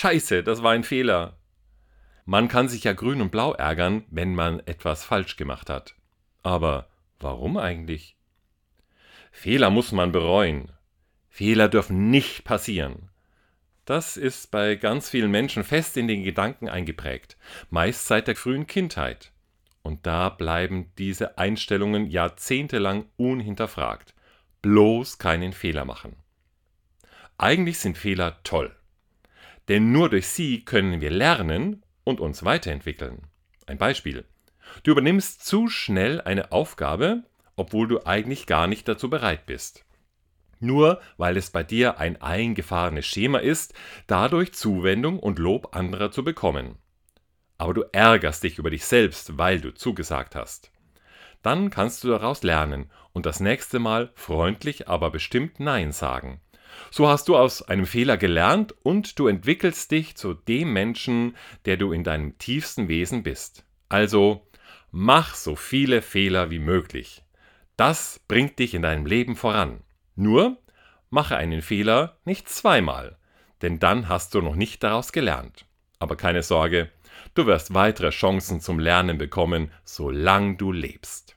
Scheiße, das war ein Fehler. Man kann sich ja grün und blau ärgern, wenn man etwas falsch gemacht hat. Aber warum eigentlich? Fehler muss man bereuen. Fehler dürfen nicht passieren. Das ist bei ganz vielen Menschen fest in den Gedanken eingeprägt, meist seit der frühen Kindheit. Und da bleiben diese Einstellungen jahrzehntelang unhinterfragt. Bloß keinen Fehler machen. Eigentlich sind Fehler toll. Denn nur durch sie können wir lernen und uns weiterentwickeln. Ein Beispiel. Du übernimmst zu schnell eine Aufgabe, obwohl du eigentlich gar nicht dazu bereit bist. Nur weil es bei dir ein eingefahrenes Schema ist, dadurch Zuwendung und Lob anderer zu bekommen. Aber du ärgerst dich über dich selbst, weil du zugesagt hast. Dann kannst du daraus lernen und das nächste Mal freundlich, aber bestimmt Nein sagen. So hast du aus einem Fehler gelernt und du entwickelst dich zu dem Menschen, der du in deinem tiefsten Wesen bist. Also, mach so viele Fehler wie möglich. Das bringt dich in deinem Leben voran. Nur, mache einen Fehler nicht zweimal, denn dann hast du noch nicht daraus gelernt. Aber keine Sorge, du wirst weitere Chancen zum Lernen bekommen, solange du lebst.